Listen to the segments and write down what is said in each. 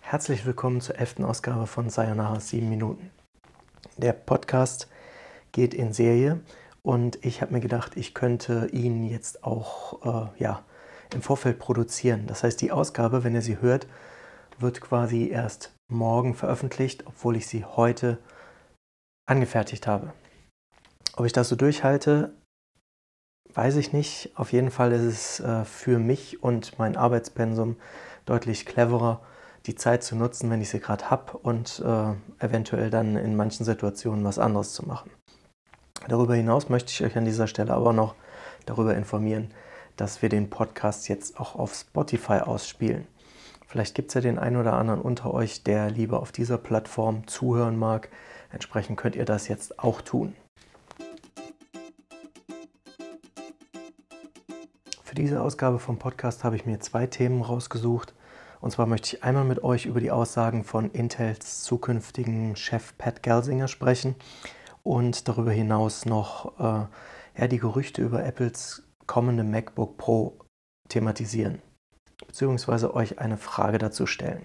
Herzlich willkommen zur elften Ausgabe von Sayonara 7 Minuten. Der Podcast geht in Serie und ich habe mir gedacht, ich könnte ihn jetzt auch äh, ja, im Vorfeld produzieren. Das heißt, die Ausgabe, wenn ihr sie hört, wird quasi erst morgen veröffentlicht, obwohl ich sie heute angefertigt habe. Ob ich das so durchhalte, weiß ich nicht. Auf jeden Fall ist es äh, für mich und mein Arbeitspensum deutlich cleverer, die Zeit zu nutzen, wenn ich sie gerade habe und äh, eventuell dann in manchen Situationen was anderes zu machen. Darüber hinaus möchte ich euch an dieser Stelle aber noch darüber informieren, dass wir den Podcast jetzt auch auf Spotify ausspielen. Vielleicht gibt es ja den einen oder anderen unter euch, der lieber auf dieser Plattform zuhören mag. Entsprechend könnt ihr das jetzt auch tun. Für diese Ausgabe vom Podcast habe ich mir zwei Themen rausgesucht. Und zwar möchte ich einmal mit euch über die Aussagen von Intels zukünftigen Chef Pat Gelsinger sprechen und darüber hinaus noch äh, ja, die Gerüchte über Apples kommende MacBook Pro thematisieren, beziehungsweise euch eine Frage dazu stellen.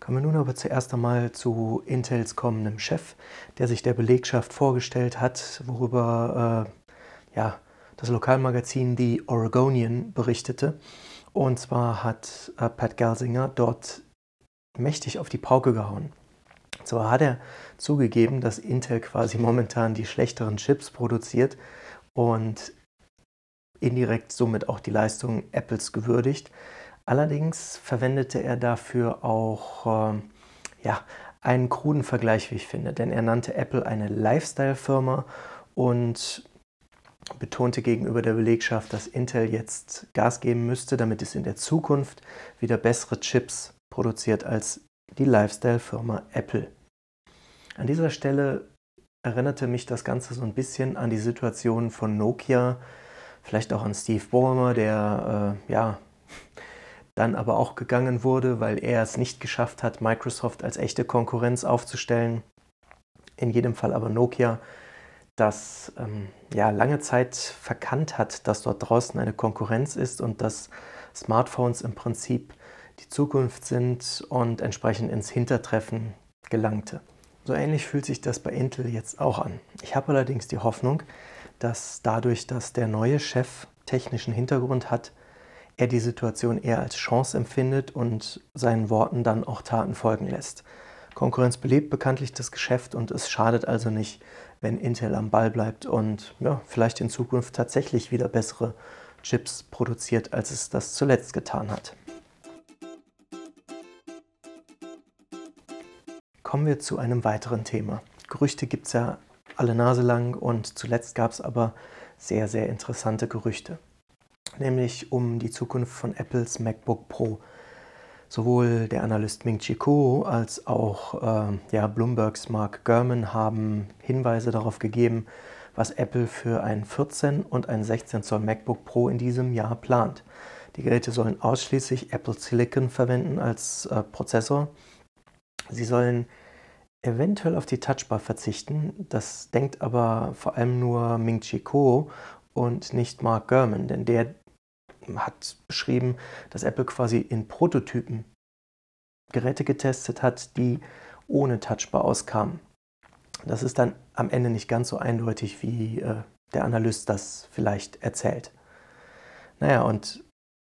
Kommen wir nun aber zuerst einmal zu Intels kommendem Chef, der sich der Belegschaft vorgestellt hat, worüber äh, ja, das Lokalmagazin The Oregonian berichtete. Und zwar hat äh, Pat Gelsinger dort mächtig auf die Pauke gehauen. Zwar hat er zugegeben, dass Intel quasi momentan die schlechteren Chips produziert und indirekt somit auch die Leistung Apples gewürdigt. Allerdings verwendete er dafür auch äh, ja, einen kruden Vergleich, wie ich finde, denn er nannte Apple eine Lifestyle-Firma und betonte gegenüber der Belegschaft, dass Intel jetzt Gas geben müsste, damit es in der Zukunft wieder bessere Chips produziert als die Lifestyle-Firma Apple. An dieser Stelle erinnerte mich das Ganze so ein bisschen an die Situation von Nokia, vielleicht auch an Steve Ballmer, der äh, ja dann aber auch gegangen wurde, weil er es nicht geschafft hat, Microsoft als echte Konkurrenz aufzustellen. In jedem Fall aber Nokia das ähm, ja, lange Zeit verkannt hat, dass dort draußen eine Konkurrenz ist und dass Smartphones im Prinzip die Zukunft sind und entsprechend ins Hintertreffen gelangte. So ähnlich fühlt sich das bei Intel jetzt auch an. Ich habe allerdings die Hoffnung, dass dadurch, dass der neue Chef technischen Hintergrund hat, er die Situation eher als Chance empfindet und seinen Worten dann auch Taten folgen lässt. Konkurrenz belebt bekanntlich das Geschäft und es schadet also nicht, wenn Intel am Ball bleibt und ja, vielleicht in Zukunft tatsächlich wieder bessere Chips produziert, als es das zuletzt getan hat. Kommen wir zu einem weiteren Thema. Gerüchte gibt es ja alle Nase lang und zuletzt gab es aber sehr, sehr interessante Gerüchte. Nämlich um die Zukunft von Apples MacBook Pro. Sowohl der Analyst Ming Chi Kuo als auch äh, ja, Bloombergs Mark Gurman haben Hinweise darauf gegeben, was Apple für ein 14 und ein 16 Zoll MacBook Pro in diesem Jahr plant. Die Geräte sollen ausschließlich Apple Silicon verwenden als äh, Prozessor. Sie sollen eventuell auf die Touchbar verzichten. Das denkt aber vor allem nur Ming Chi Kuo und nicht Mark Gurman, denn der hat beschrieben, dass Apple quasi in Prototypen Geräte getestet hat, die ohne Touchbar auskamen. Das ist dann am Ende nicht ganz so eindeutig, wie äh, der Analyst das vielleicht erzählt. Naja, und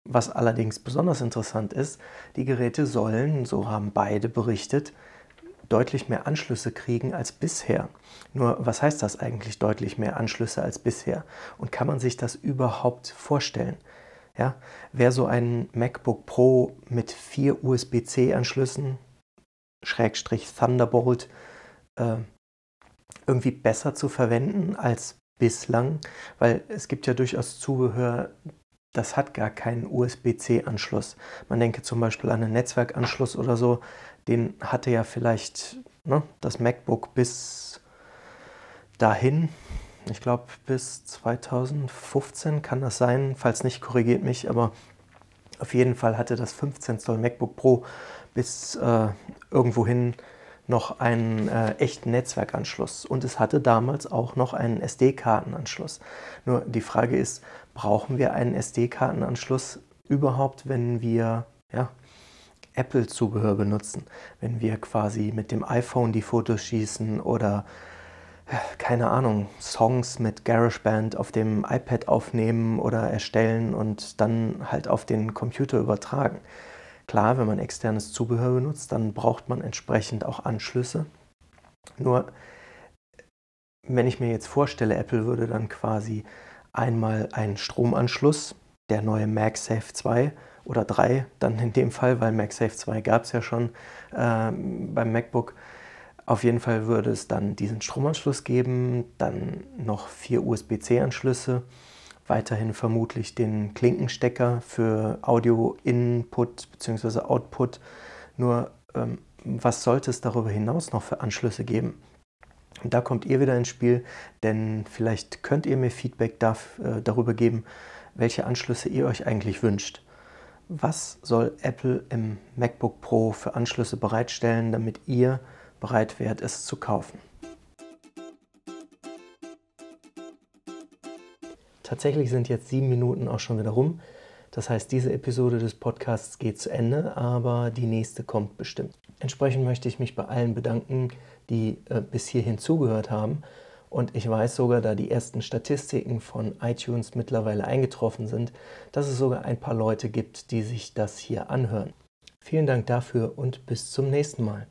was allerdings besonders interessant ist, die Geräte sollen, so haben beide berichtet, deutlich mehr Anschlüsse kriegen als bisher. Nur was heißt das eigentlich deutlich mehr Anschlüsse als bisher? Und kann man sich das überhaupt vorstellen? Ja, wer so ein MacBook Pro mit vier USB-C-Anschlüssen, Schrägstrich Thunderbolt, äh, irgendwie besser zu verwenden als bislang, weil es gibt ja durchaus Zubehör, das hat gar keinen USB-C-Anschluss. Man denke zum Beispiel an einen Netzwerkanschluss oder so, den hatte ja vielleicht ne, das MacBook bis dahin, ich glaube, bis 2015 kann das sein. Falls nicht, korrigiert mich. Aber auf jeden Fall hatte das 15 Zoll MacBook Pro bis äh, irgendwohin noch einen äh, echten Netzwerkanschluss. Und es hatte damals auch noch einen SD-Kartenanschluss. Nur die Frage ist, brauchen wir einen SD-Kartenanschluss überhaupt, wenn wir ja, Apple-Zubehör benutzen, wenn wir quasi mit dem iPhone die Fotos schießen oder keine Ahnung, Songs mit GarageBand auf dem iPad aufnehmen oder erstellen und dann halt auf den Computer übertragen. Klar, wenn man externes Zubehör benutzt, dann braucht man entsprechend auch Anschlüsse. Nur, wenn ich mir jetzt vorstelle, Apple würde dann quasi einmal einen Stromanschluss, der neue MagSafe 2 oder 3, dann in dem Fall, weil MagSafe 2 gab es ja schon äh, beim MacBook, auf jeden Fall würde es dann diesen Stromanschluss geben, dann noch vier USB-C-Anschlüsse, weiterhin vermutlich den Klinkenstecker für Audio-Input bzw. Output. Nur ähm, was sollte es darüber hinaus noch für Anschlüsse geben? Und da kommt ihr wieder ins Spiel, denn vielleicht könnt ihr mir Feedback äh, darüber geben, welche Anschlüsse ihr euch eigentlich wünscht. Was soll Apple im MacBook Pro für Anschlüsse bereitstellen, damit ihr bereit wärt, es zu kaufen. Tatsächlich sind jetzt sieben Minuten auch schon wieder rum. Das heißt, diese Episode des Podcasts geht zu Ende, aber die nächste kommt bestimmt. Entsprechend möchte ich mich bei allen bedanken, die äh, bis hierhin zugehört haben. Und ich weiß sogar, da die ersten Statistiken von iTunes mittlerweile eingetroffen sind, dass es sogar ein paar Leute gibt, die sich das hier anhören. Vielen Dank dafür und bis zum nächsten Mal.